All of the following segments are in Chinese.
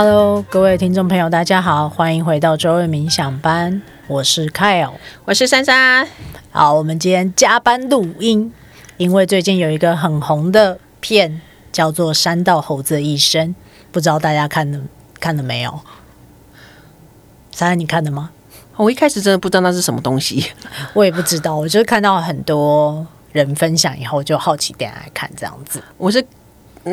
Hello，各位听众朋友，大家好，欢迎回到周日冥想班。我是 Kyle，我是珊珊。好，我们今天加班录音，因为最近有一个很红的片叫做《山道猴子的一生》，不知道大家看了看了没有？珊珊，你看了吗？我一开始真的不知道那是什么东西，我也不知道，我就是看到很多人分享以后，就好奇点来看这样子。我是。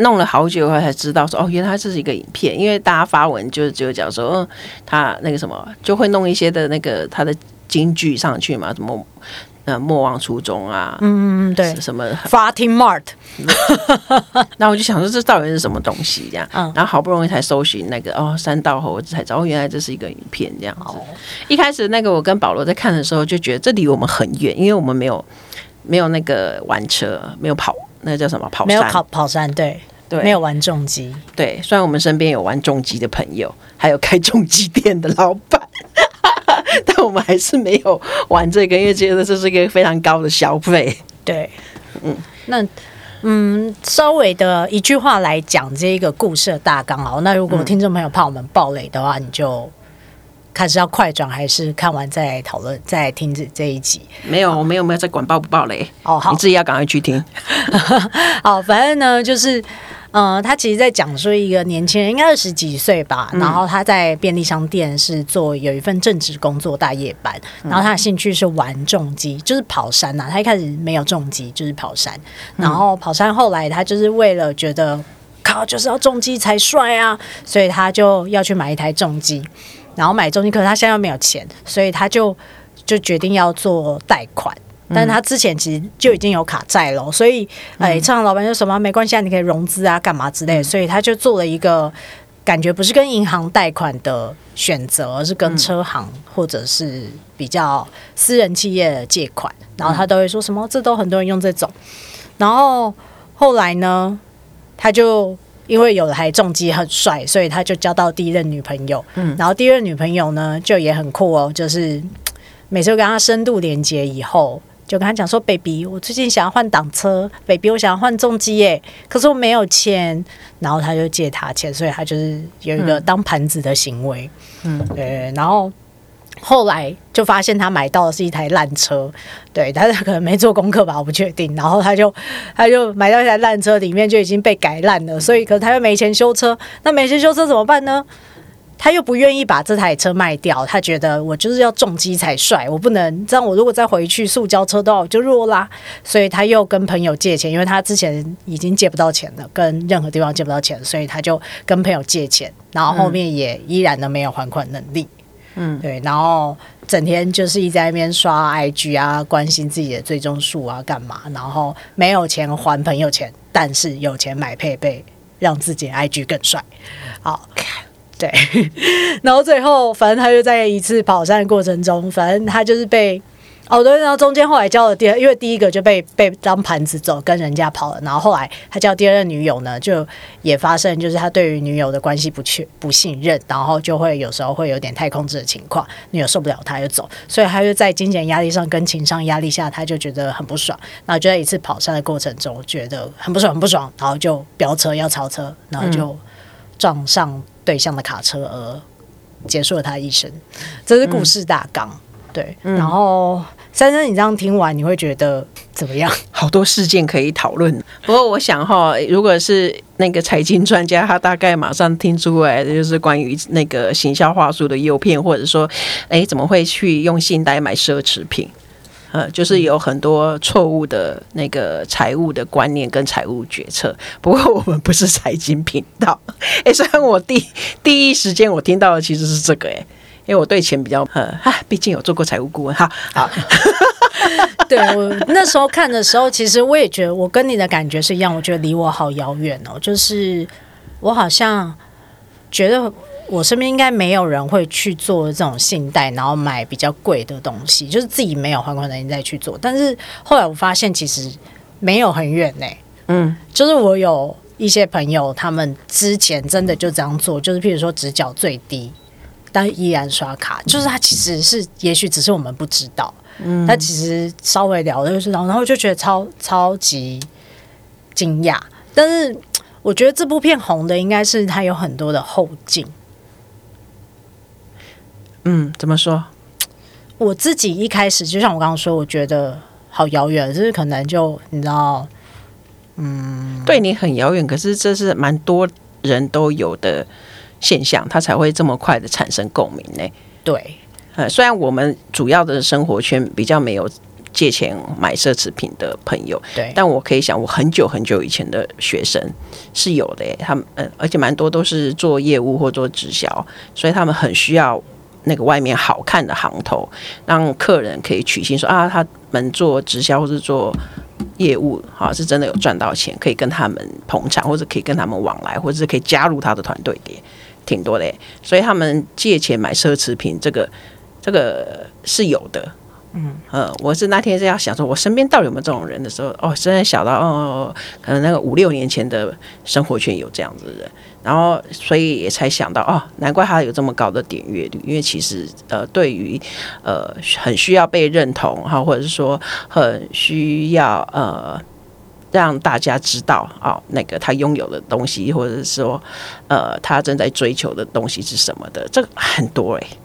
弄了好久以后才知道说哦，原来这是一个影片，因为大家发文就就讲说，嗯，他那个什么就会弄一些的那个他的金句上去嘛，什么呃莫忘初衷啊，嗯嗯对，什么 Fighting Mart，然后我就想说这到底是什么东西这样，嗯，然后好不容易才搜寻那个哦三道猴子才知道哦原来这是一个影片这样子。哦，一开始那个我跟保罗在看的时候就觉得这离我们很远，因为我们没有没有那个玩车，没有跑。那个叫什么跑山？没有跑跑山，对对，没有玩重机，对。虽然我们身边有玩重机的朋友，还有开重机店的老板，但我们还是没有玩这个，因为觉得这是一个非常高的消费。对，嗯，那嗯，稍微的一句话来讲这一个故事的大纲哦。那如果听众朋友怕我们暴雷的话，你就。看是要快转还是看完再讨论再听这这一集？没有，我没有没有在管爆不爆雷哦。好，你自己要赶快去听。好，反正呢，就是呃，他其实在讲说一个年轻人，应该二十几岁吧，然后他在便利商店是做有一份正职工作大夜班，然后他的兴趣是玩重机，就是跑山呐、啊。他一开始没有重机，就是跑山，然后跑山后来他就是为了觉得靠就是要重机才帅啊，所以他就要去买一台重机。然后买重机，可是他现在又没有钱，所以他就就决定要做贷款。但是他之前其实就已经有卡债了，所以哎，车行老板说什么没关系啊，你可以融资啊，干嘛之类的。所以他就做了一个感觉不是跟银行贷款的选择，而是跟车行或者是比较私人企业的借款。然后他都会说什么，这都很多人用这种。然后后来呢，他就。因为有台重机很帅，所以他就交到第一任女朋友。嗯，然后第一任女朋友呢，就也很酷哦，就是每次跟他深度连接以后，就跟他讲说：“baby，我最近想要换挡车，baby，我想要换重机耶，可是我没有钱。”然后他就借他钱，所以他就是有一个当盘子的行为。嗯，对，然后。后来就发现他买到的是一台烂车，对，但他可能没做功课吧，我不确定。然后他就他就买到一台烂车，里面就已经被改烂了，所以可他又没钱修车。那没钱修车怎么办呢？他又不愿意把这台车卖掉，他觉得我就是要重机才帅，我不能这样。我如果再回去塑胶车道，就弱啦。所以他又跟朋友借钱，因为他之前已经借不到钱了，跟任何地方借不到钱，所以他就跟朋友借钱，然后后面也依然的没有还款能力。嗯对，然后整天就是一直在那边刷 IG 啊，关心自己的最终数啊，干嘛？然后没有钱还朋友钱，但是有钱买配备，让自己的 IG 更帅。好，对，然后最后反正他就在一次跑山的过程中，反正他就是被。哦，对，然后中间后来交了第二，因为第一个就被被当盘子走，跟人家跑了。然后后来他交第二任女友呢，就也发生，就是他对于女友的关系不确不信任，然后就会有时候会有点太控制的情况，女友受不了他就走，所以他就在金钱压力上跟情商压力下，他就觉得很不爽。然后就在一次跑山的过程中，觉得很不爽很不爽，然后就飙车要超车，然后就撞上对向的卡车而结束了他一生。这是故事大纲。嗯对，然后珊珊，你这样听完，你会觉得怎么样？好多事件可以讨论。不过我想哈，如果是那个财经专家，他大概马上听出来的就是关于那个行销话术的诱骗，或者说，哎，怎么会去用信贷买奢侈品？呃，就是有很多错误的那个财务的观念跟财务决策。不过我们不是财经频道，哎，虽然我第第一时间我听到的其实是这个，哎。因为我对钱比较呃，毕竟有做过财务顾问，哈，好。对，我那时候看的时候，其实我也觉得我跟你的感觉是一样，我觉得离我好遥远哦。就是我好像觉得我身边应该没有人会去做这种信贷，然后买比较贵的东西，就是自己没有还款能力再去做。但是后来我发现，其实没有很远呢。嗯，就是我有一些朋友，他们之前真的就这样做，就是譬如说只缴最低。但依然刷卡，就是他其实是，也许只是我们不知道。嗯，他其实稍微聊了就是，然后就觉得超超级惊讶。但是我觉得这部片红的应该是它有很多的后劲。嗯，怎么说？我自己一开始就像我刚刚说，我觉得好遥远，就是可能就你知道，嗯，对你很遥远，可是这是蛮多人都有的现象，它才会这么快的产生共鸣呢。对，呃，虽然我们主要的生活圈比较没有借钱买奢侈品的朋友，对，但我可以想，我很久很久以前的学生是有的，他们呃，而且蛮多都是做业务或做直销，所以他们很需要。那个外面好看的行头，让客人可以取信说啊，他们做直销或是做业务，哈，是真的有赚到钱，可以跟他们捧场，或者可以跟他们往来，或者是可以加入他的团队的，挺多的。所以他们借钱买奢侈品，这个这个是有的。嗯，呃，我是那天是要想说，我身边到底有没有这种人的时候，哦，真的想到，哦，可能那个五六年前的生活圈有这样子的人。然后，所以也才想到哦，难怪他有这么高的点阅率，因为其实呃，对于呃很需要被认同哈，或者是说很需要呃让大家知道啊、哦，那个他拥有的东西，或者是说呃他正在追求的东西是什么的，这个很多哎、欸。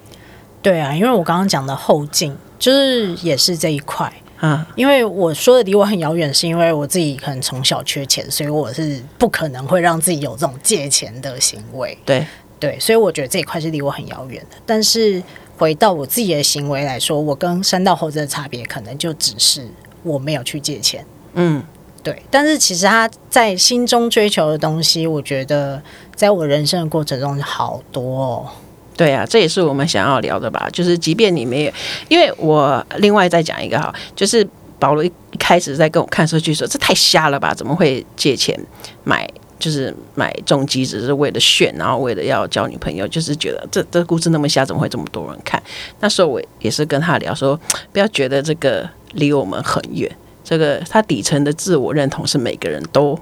对啊，因为我刚刚讲的后劲，就是也是这一块。嗯，因为我说的离我很遥远，是因为我自己可能从小缺钱，所以我是不可能会让自己有这种借钱的行为。对对，所以我觉得这一块是离我很遥远的。但是回到我自己的行为来说，我跟山道猴子的差别，可能就只是我没有去借钱。嗯，对。但是其实他在心中追求的东西，我觉得在我人生的过程中好多哦。对啊，这也是我们想要聊的吧。就是即便你没有，因为我另外再讲一个哈，就是保罗一开始在跟我看数据说，这太瞎了吧？怎么会借钱买？就是买重机只是为了炫，然后为了要交女朋友，就是觉得这这故事那么瞎，怎么会这么多人看？那时候我也是跟他聊说，不要觉得这个离我们很远，这个他底层的自我认同是每个人都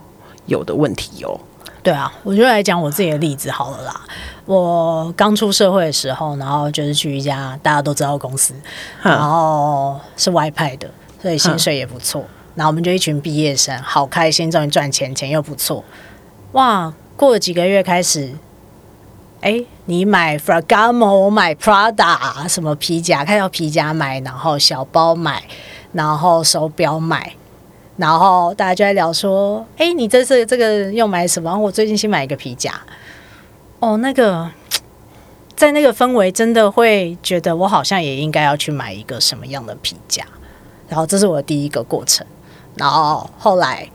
有的问题哟。对啊，我就来讲我自己的例子好了啦。我刚出社会的时候，然后就是去一家大家都知道的公司，然后是外派的，所以薪水也不错。然后我们就一群毕业生，好开心，终于赚钱，钱又不错。哇，过了几个月开始，哎，你买 Ferragamo，我买 Prada，什么皮夹，看到皮夹买，然后小包买，然后手表买。然后大家就在聊说：“哎，你这次这个又买什么？我最近新买一个皮夹。哦，那个在那个氛围，真的会觉得我好像也应该要去买一个什么样的皮夹。然后这是我的第一个过程。然后后来，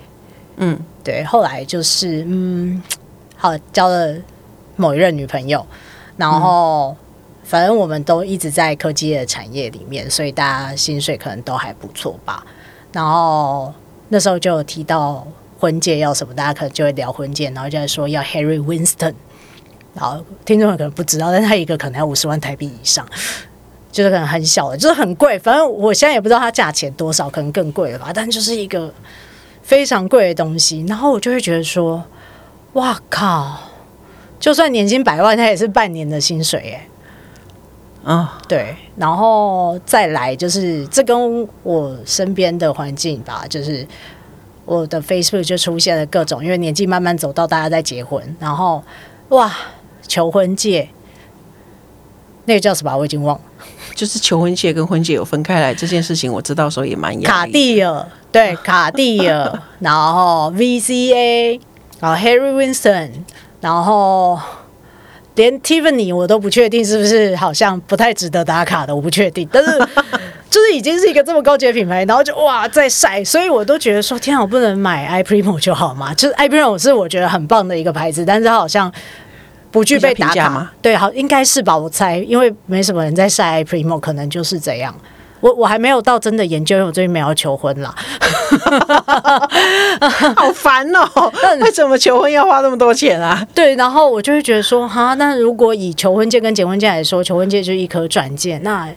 嗯，对，后来就是嗯，好交了某一任女朋友。然后反正我们都一直在科技的产业里面，所以大家薪水可能都还不错吧。然后。那时候就有提到婚戒要什么，大家可能就会聊婚戒，然后就在说要 Harry Winston，然后听众们可能不知道，但他一个可能要五十万台币以上，就是可能很小的，就是很贵。反正我现在也不知道它价钱多少，可能更贵了吧。但就是一个非常贵的东西，然后我就会觉得说，哇靠！就算年薪百万，他也是半年的薪水耶。啊，对，然后再来就是这跟我身边的环境吧，就是我的 Facebook 就出现了各种，因为年纪慢慢走到大家在结婚，然后哇，求婚戒，那个叫什么？我已经忘了，就是求婚戒跟婚戒有分开来这件事情，我知道时候也蛮。卡地尔，对，卡地尔，然后 VCA，然后 Harry Winston，然后。连 Tiffany 我都不确定是不是好像不太值得打卡的，我不确定。但是 就是已经是一个这么高级的品牌，然后就哇在晒，所以我都觉得说天啊，我不能买 i Primo 就好嘛。就是 i Primo 是我觉得很棒的一个牌子，但是它好像不具备打卡。对，好应该是吧？我猜，因为没什么人在晒 i Primo，可能就是这样。我我还没有到真的研究，因为我最近没有要求婚啦，好烦哦！为什么求婚要花那么多钱啊？对，然后我就会觉得说，哈，那如果以求婚戒跟结婚戒来说，求婚戒就是一颗钻戒，那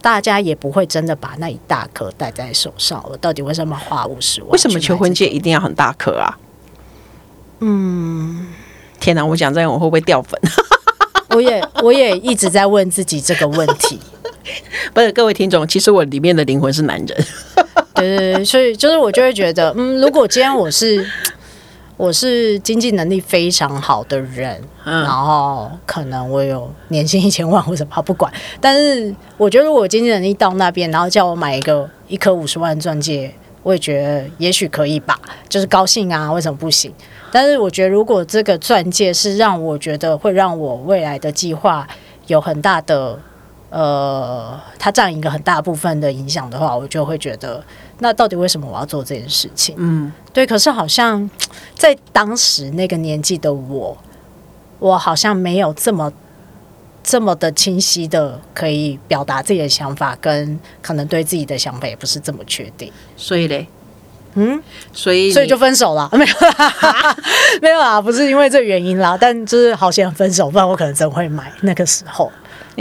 大家也不会真的把那一大颗戴在手上我。到底为什么花五十万？为什么求婚戒一定要很大颗啊？嗯，天哪！我讲这样我会不会掉粉？我也我也一直在问自己这个问题。不是各位听众，其实我里面的灵魂是男人。对对对，所以就是我就会觉得，嗯，如果今天我是我是经济能力非常好的人，嗯、然后可能我有年薪一千万或什么，不管。但是我觉得我经济能力到那边，然后叫我买一个一颗五十万钻戒，我也觉得也许可以吧，就是高兴啊，为什么不行？但是我觉得如果这个钻戒是让我觉得会让我未来的计划有很大的。呃，它占一个很大部分的影响的话，我就会觉得，那到底为什么我要做这件事情？嗯，对。可是好像在当时那个年纪的我，我好像没有这么这么的清晰的可以表达自己的想法，跟可能对自己的想法也不是这么确定。所以嘞，嗯，所以所以就分手了？没有啦，没有啦，不是因为这原因啦。但就是好险分手，不然我可能真会买那个时候。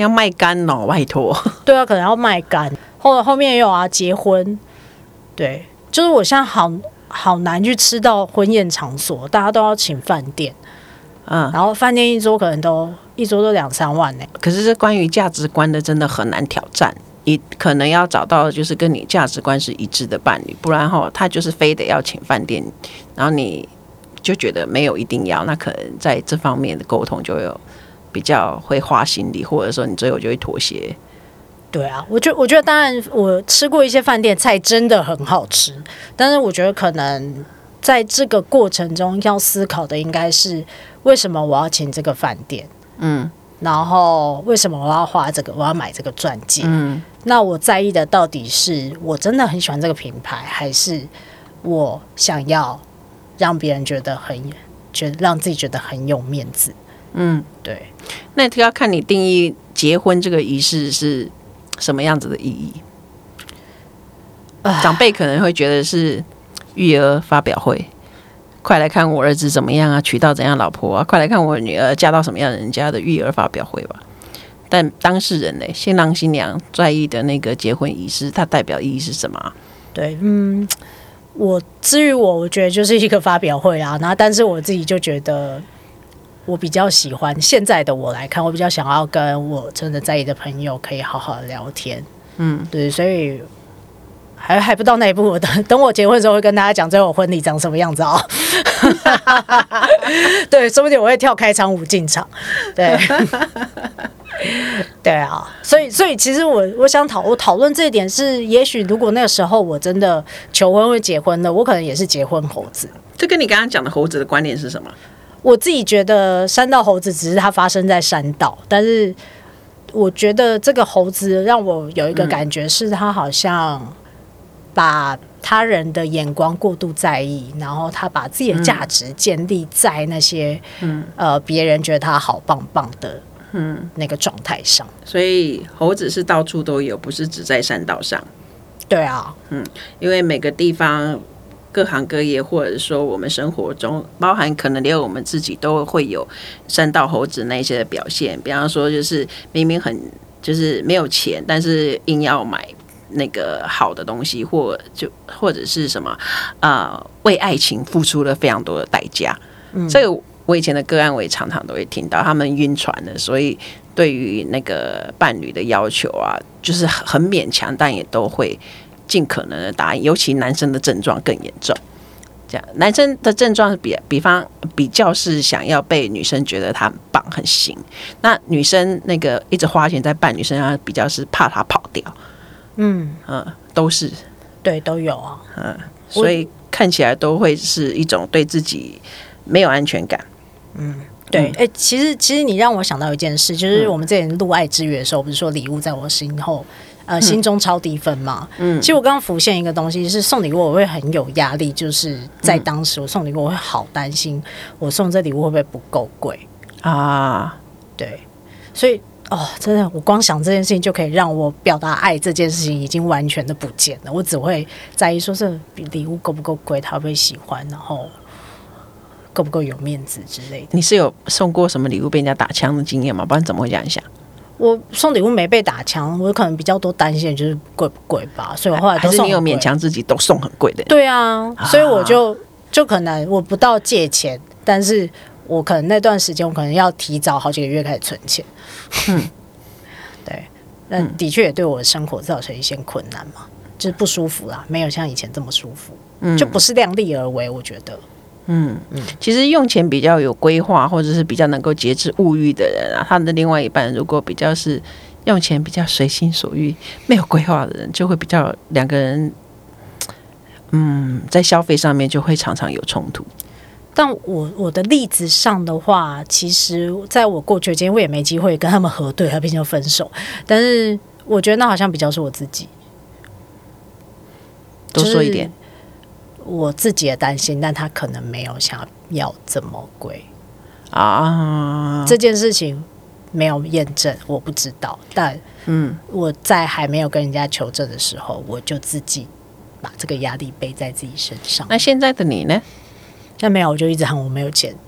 要卖干哦，拜托。对啊，可能要卖肝。后后面也有啊，结婚。对，就是我现在好好难去吃到婚宴场所，大家都要请饭店。嗯，然后饭店一桌可能都一桌都两三万呢。可是这关于价值观的，真的很难挑战。你可能要找到就是跟你价值观是一致的伴侣，不然哈，他就是非得要请饭店，然后你就觉得没有一定要，那可能在这方面的沟通就有。比较会花心力，或者说你最后就会妥协。对啊，我觉得我觉得当然，我吃过一些饭店菜真的很好吃，但是我觉得可能在这个过程中要思考的应该是为什么我要请这个饭店？嗯，然后为什么我要花这个？我要买这个钻戒？嗯，那我在意的到底是我真的很喜欢这个品牌，还是我想要让别人觉得很觉得让自己觉得很有面子？嗯，对，那要看你定义结婚这个仪式是什么样子的意义。长辈可能会觉得是育儿发表会，快来看我儿子怎么样啊，娶到怎样老婆啊，快来看我女儿嫁到什么样人家的育儿发表会吧。但当事人呢，新郎新娘在意的那个结婚仪式，它代表意义是什么？对，嗯，我至于我，我觉得就是一个发表会啊，然后但是我自己就觉得。我比较喜欢现在的我来看，我比较想要跟我真的在意的朋友可以好好的聊天，嗯，对，所以还还不到那一步，我等 等我结婚的时候会跟大家讲最后婚礼长什么样子啊、哦，对，说不定我会跳开场舞进场，对，对啊，所以所以其实我我想讨我讨论这一点是，也许如果那个时候我真的求婚会结婚了，我可能也是结婚猴子。这跟你刚刚讲的猴子的观念是什么？我自己觉得山道猴子只是它发生在山道，但是我觉得这个猴子让我有一个感觉，是他好像把他人的眼光过度在意，然后他把自己的价值建立在那些嗯呃别人觉得他好棒棒的嗯那个状态上。所以猴子是到处都有，不是只在山道上。对啊，嗯，因为每个地方。各行各业，或者说我们生活中，包含可能连我们自己都会有三道猴子那些的表现。比方说，就是明明很就是没有钱，但是硬要买那个好的东西，或就或者是什么啊、呃，为爱情付出了非常多的代价。嗯，这个我以前的个案，我也常常都会听到他们晕船的，所以对于那个伴侣的要求啊，就是很勉强，但也都会。尽可能的答应，尤其男生的症状更严重。这样，男生的症状比比方比较是想要被女生觉得他很棒很行，那女生那个一直花钱在伴侣身上，比较是怕他跑掉。嗯嗯，都是对都有啊。嗯，所以看起来都会是一种对自己没有安全感。嗯，对。哎、欸，其实其实你让我想到一件事，就是我们之前录爱之约的时候，不是说礼物在我身后。呃，心中超低分嘛。嗯，其实我刚刚浮现一个东西，是送礼物我会很有压力，就是在当时我送礼物我会好担心，我送这礼物会不会不够贵啊？对，所以哦，真的，我光想这件事情就可以让我表达爱这件事情已经完全的不见了。我只会在意说这礼物够不够贵，他会不会喜欢，然后够不够有面子之类的。你是有送过什么礼物被人家打枪的经验吗？不然怎么会这样想？我送礼物没被打枪，我可能比较多担心就是贵不贵吧，所以我后来还是你有勉强自己都送很贵的。对啊，所以我就就可能我不到借钱，但是我可能那段时间我可能要提早好几个月开始存钱。嗯，对，那的确也对我的生活造成一些困难嘛，就是不舒服啦，没有像以前这么舒服，就不是量力而为，我觉得。嗯嗯，其实用钱比较有规划，或者是比较能够节制物欲的人啊，他的另外一半如果比较是用钱比较随心所欲、没有规划的人，就会比较两个人，嗯，在消费上面就会常常有冲突。但我我的例子上的话，其实在我过去的经验，我也没机会跟他们核对，和平就分手。但是我觉得那好像比较是我自己，多说一点。我自己也担心，但他可能没有想要这么贵啊。这件事情没有验证，我不知道。但嗯，我在还没有跟人家求证的时候，我就自己把这个压力背在自己身上。那现在的你呢？现在没有，我就一直喊我没有钱。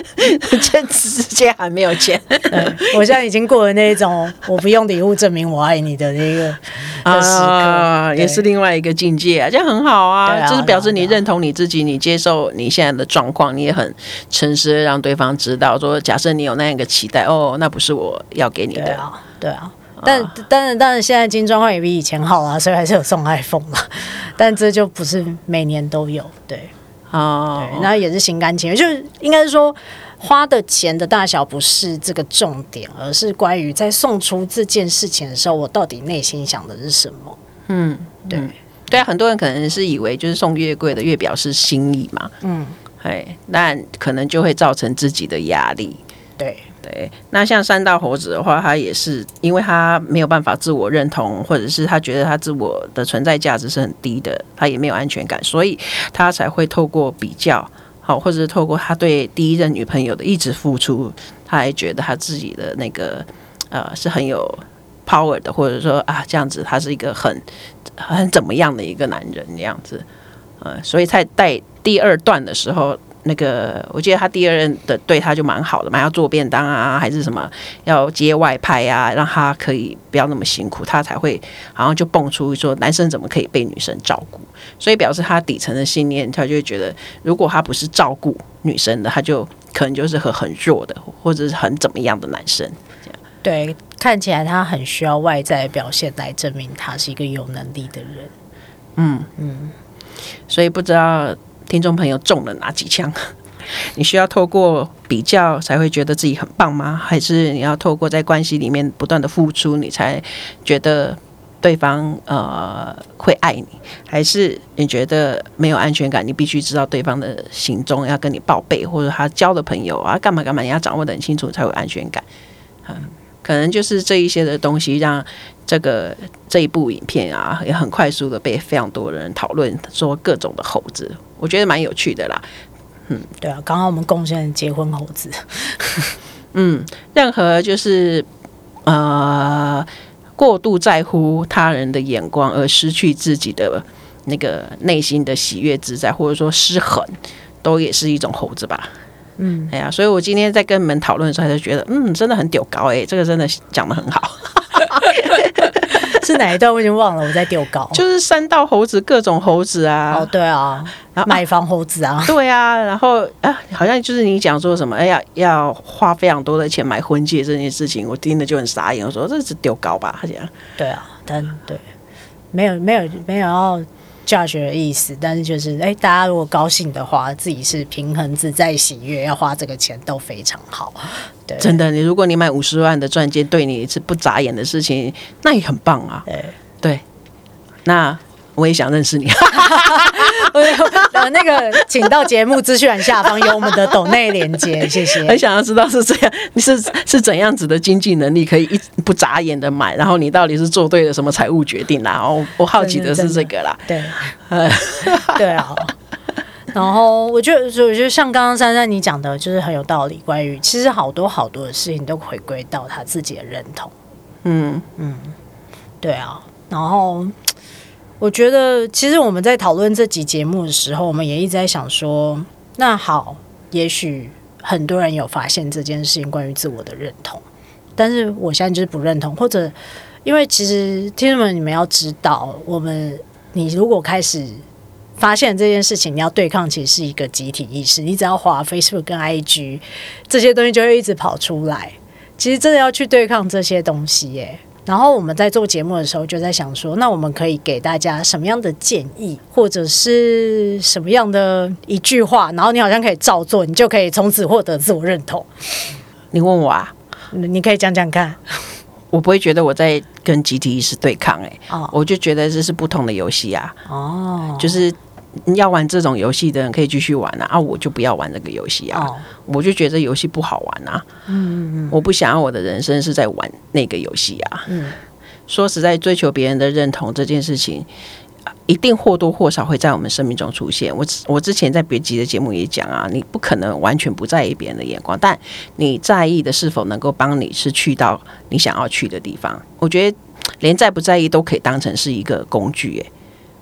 这直接还没有钱。我现在已经过了那一种我不用礼物证明我爱你的那个啊，也是另外一个境界啊，这样很好啊，啊就是表示你认同你自己，你接受你现在的状况，你也很诚实的让对方知道，说假设你有那样一个期待，哦，那不是我要给你的，对啊，对啊。但当然，当然，现在金状况也比以前好啊，所以还是有送 iPhone 嘛。但这就不是每年都有，对，哦，对，那也是心甘情愿，就是应该是说花的钱的大小不是这个重点，而是关于在送出这件事情的时候，我到底内心想的是什么。嗯，对，嗯、对啊，很多人可能是以为就是送越贵的越表示心意嘛，嗯，哎，那可能就会造成自己的压力，对。对，那像三道猴子的话，他也是因为他没有办法自我认同，或者是他觉得他自我的存在价值是很低的，他也没有安全感，所以他才会透过比较好，或者是透过他对第一任女朋友的一直付出，他还觉得他自己的那个呃是很有 power 的，或者说啊这样子他是一个很很怎么样的一个男人这样子，呃，所以在带第二段的时候。那个，我记得他第二任的对他就蛮好的嘛，要做便当啊，还是什么要接外派啊，让他可以不要那么辛苦，他才会好像就蹦出说男生怎么可以被女生照顾，所以表示他底层的信念，他就会觉得如果他不是照顾女生的，他就可能就是和很弱的或者是很怎么样的男生。对，看起来他很需要外在表现来证明他是一个有能力的人。嗯嗯，所以不知道。听众朋友中了哪几枪？你需要透过比较才会觉得自己很棒吗？还是你要透过在关系里面不断的付出，你才觉得对方呃会爱你？还是你觉得没有安全感？你必须知道对方的行踪，要跟你报备，或者他交的朋友啊，干嘛干嘛，你要掌握得很清楚，才有安全感。嗯，可能就是这一些的东西让。这个这一部影片啊，也很快速的被非常多人讨论，说各种的猴子，我觉得蛮有趣的啦。嗯，对啊，刚刚我们贡献结婚猴子。嗯，任何就是呃过度在乎他人的眼光而失去自己的那个内心的喜悦自在，或者说失衡，都也是一种猴子吧。嗯，哎呀，所以我今天在跟你们讨论的时候，就觉得嗯，真的很屌高哎，这个真的讲的很好。是哪一段我已经忘了，我在丢高。就是三道猴子，各种猴子啊。哦，对啊，然后买房猴子啊，对啊，然后啊，好像就是你讲说什么，哎呀，要花非常多的钱买婚戒这件事情，我听了就很傻眼，我说这是丢高吧？他讲，对啊，但对，没有没有没有要。教学的意思，但是就是，哎、欸，大家如果高兴的话，自己是平衡自在、喜悦，要花这个钱都非常好。对，真的，你如果你买五十万的钻戒，对你是不眨眼的事情，那也很棒啊。对，对，那。我也想认识你，呃，那个，请到节目资讯栏下方有我们的抖内连接，谢谢。很想要知道是这样，你是是怎样子的经济能力，可以一不眨眼的买，然后你到底是做对了什么财务决定啦？然后我好奇的是这个啦，对，呃，对啊。然后我觉得，所以我觉得像刚刚珊珊你讲的，就是很有道理。关于其实好多好多的事情都回归到他自己的认同。嗯嗯，对啊，然后。我觉得，其实我们在讨论这集节目的时候，我们也一直在想说，那好，也许很多人有发现这件事情关于自我的认同，但是我现在就是不认同，或者因为其实听众们，你们要知道，我们你如果开始发现这件事情，你要对抗，其实是一个集体意识，你只要滑 Facebook 跟 IG 这些东西，就会一直跑出来。其实真的要去对抗这些东西，耶。然后我们在做节目的时候，就在想说，那我们可以给大家什么样的建议，或者是什么样的一句话，然后你好像可以照做，你就可以从此获得自我认同。你问我啊？你可以讲讲看。我不会觉得我在跟集体意识对抗、欸，哎、哦，我就觉得这是不同的游戏啊。哦，就是要玩这种游戏的人可以继续玩啊，啊，我就不要玩这个游戏啊。哦、我就觉得游戏不好玩啊。嗯嗯，我不想要我的人生是在玩那个游戏啊。嗯，说实在，追求别人的认同这件事情。一定或多或少会在我们生命中出现。我我之前在别集的节目也讲啊，你不可能完全不在意别人的眼光，但你在意的是否能够帮你是去到你想要去的地方。我觉得连在不在意都可以当成是一个工具，哎，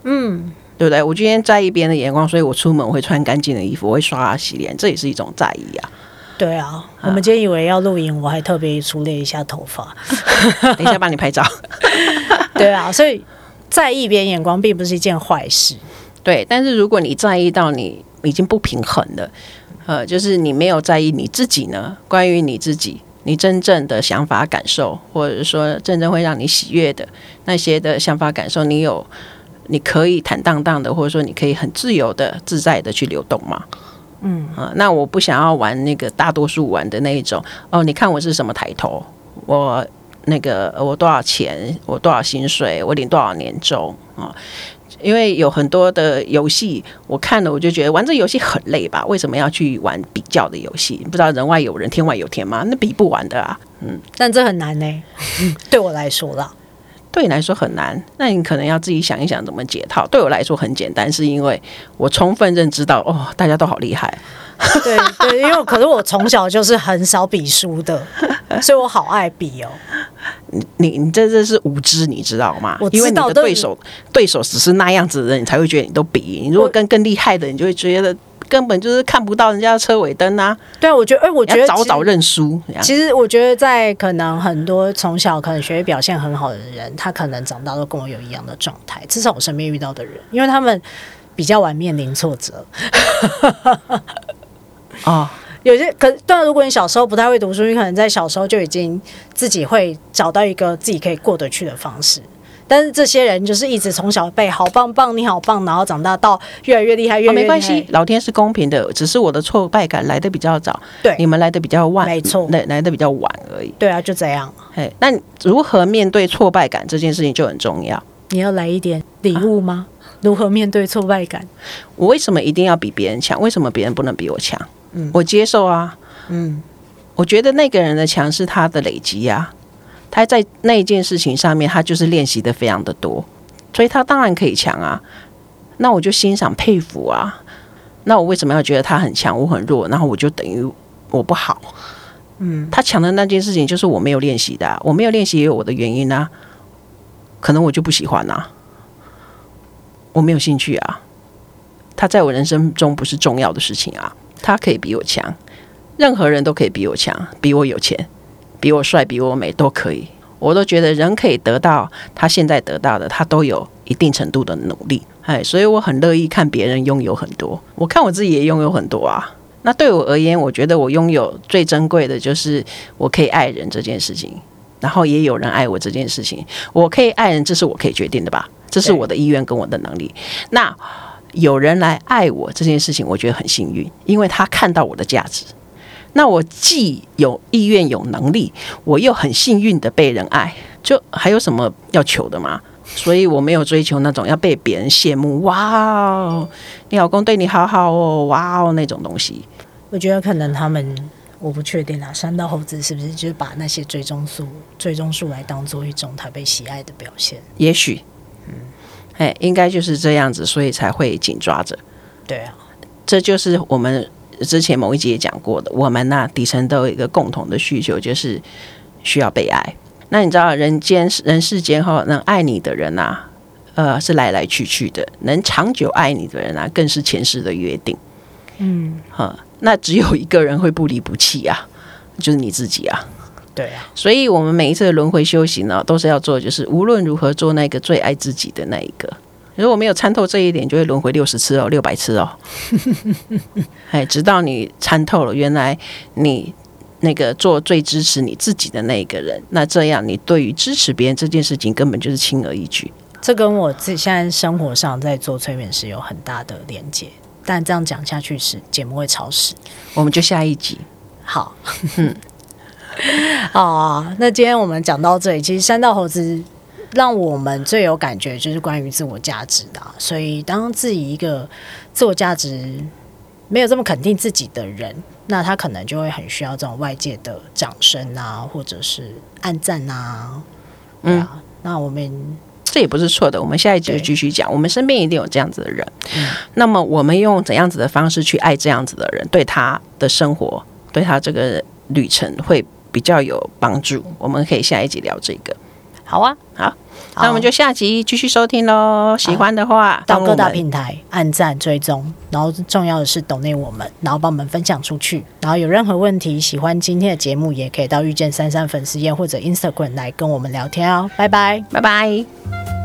嗯，对不对？我今天在意别人的眼光，所以我出门我会穿干净的衣服，我会刷牙洗脸，这也是一种在意啊。对啊，我们今天以为要露营，我还特别梳理一下头发，等一下帮你拍照。对啊，所以。在意别人眼光并不是一件坏事，对。但是如果你在意到你已经不平衡了，呃，就是你没有在意你自己呢？关于你自己，你真正的想法感受，或者说真正会让你喜悦的那些的想法感受，你有，你可以坦荡荡的，或者说你可以很自由的、自在的去流动吗？嗯啊、呃，那我不想要玩那个大多数玩的那一种。哦，你看我是什么抬头，我。那个我多少钱？我多少薪水？我领多少年终啊？因为有很多的游戏，我看了我就觉得玩这游戏很累吧？为什么要去玩比较的游戏？不知道人外有人，天外有天吗？那比不完的啊。嗯，但这很难呢、欸。嗯，对我来说啦，对你来说很难。那你可能要自己想一想怎么解套。对我来说很简单，是因为我充分认知到哦，大家都好厉害。对对，因为可是我从小就是很少比输的，所以我好爱比哦。你你你这这是无知，你知道吗？我知道，因为你的对手对手只是那样子的人，你才会觉得你都比。你如果跟更厉害的，你就会觉得根本就是看不到人家的车尾灯啊。对啊，我觉得，哎，我觉得早早认输。其实我觉得，在可能很多从小可能学习表现很好的人，他可能长大都跟我有一样的状态。至少我身边遇到的人，因为他们比较晚面临挫折。哦。有些可，但如果你小时候不太会读书，你可能在小时候就已经自己会找到一个自己可以过得去的方式。但是这些人就是一直从小被好棒棒，你好棒，然后长大到越来越厉害，越没关系，老天是公平的，只是我的挫败感来的比较早，对，你们来的比较晚，没错，来来的比较晚而已。对啊，就这样。嘿，那如何面对挫败感这件事情就很重要。你要来一点礼物吗？啊，如何面对挫败感？我为什么一定要比别人强？为什么别人不能比我强？嗯，我接受啊。嗯，我觉得那个人的强是他的累积呀，他在那一件事情上面，他就是练习的非常的多，所以他当然可以强啊。那我就欣赏佩服啊。那我为什么要觉得他很强，我很弱？然后我就等于我不好。嗯，他强的那件事情就是我没有练习的啊，我没有练习也有我的原因啊。可能我就不喜欢啊，我没有兴趣啊。他在我人生中不是重要的事情啊。他可以比我强，任何人都可以比我强，比我有钱，比我帅，比我美都可以。我都觉得人可以得到他现在得到的，他都有一定程度的努力。哎，所以我很乐意看别人拥有很多，我看我自己也拥有很多啊。那对我而言，我觉得我拥有最珍贵的就是我可以爱人这件事情，然后也有人爱我这件事情。我可以爱人，这是我可以决定的吧？这是我的意愿跟我的能力。那。有人来爱我这件事情，我觉得很幸运，因为他看到我的价值。那我既有意愿、有能力，我又很幸运的被人爱，就还有什么要求的吗？所以我没有追求那种要被别人羡慕，哇哦，你老公对你好好哦，哇哦那种东西。我觉得可能他们，我不确定啊，山道猴子是不是就是把那些追踪数、追踪数来当做一种他被喜爱的表现？也许。嗯哎，应该就是这样子，所以才会紧抓着。对啊，这就是我们之前某一集也讲过的，我们呐、啊、底层都有一个共同的需求，就是需要被爱。那你知道，人间人世间哈，能爱你的人呐、啊，呃，是来来去去的；能长久爱你的人啊，更是前世的约定。嗯，哈，那只有一个人会不离不弃啊，就是你自己啊。对啊，所以我们每一次的轮回修行呢，都是要做，就是无论如何做那个最爱自己的那一个。如果没有参透这一点，就会轮回六十次哦，六百次哦。哎，直到你参透了，原来你那个做最支持你自己的那个人，那这样你对于支持别人这件事情根本就是轻而易举。这跟我自己现在生活上在做催眠是有很大的连接，但这样讲下去是节目会超时，我们就下一集。好，嗯，好，那今天我们讲到这里，其实三道猴子让我们最有感觉就是关于自我价值的，所以当自己一个自我价值没有这么肯定自己的人，那他可能就会很需要这种外界的掌声啊，或者是暗赞啊，嗯，那我们这也不是错的。我们下一集就继续讲，我们身边一定有这样子的人。嗯，那么我们用怎样子的方式去爱这样子的人，对他的生活，对他这个旅程会比较有帮助。我们可以下一集聊这个。好啊，好。那我们就下集继续收听喽。喜欢的话，到各大平台按赞追踪，然后重要的是懂内我们，然后帮我们分享出去。然后有任何问题，喜欢今天的节目，也可以到遇见珊珊粉丝页或者 Instagram 来跟我们聊天哦。拜拜，拜拜。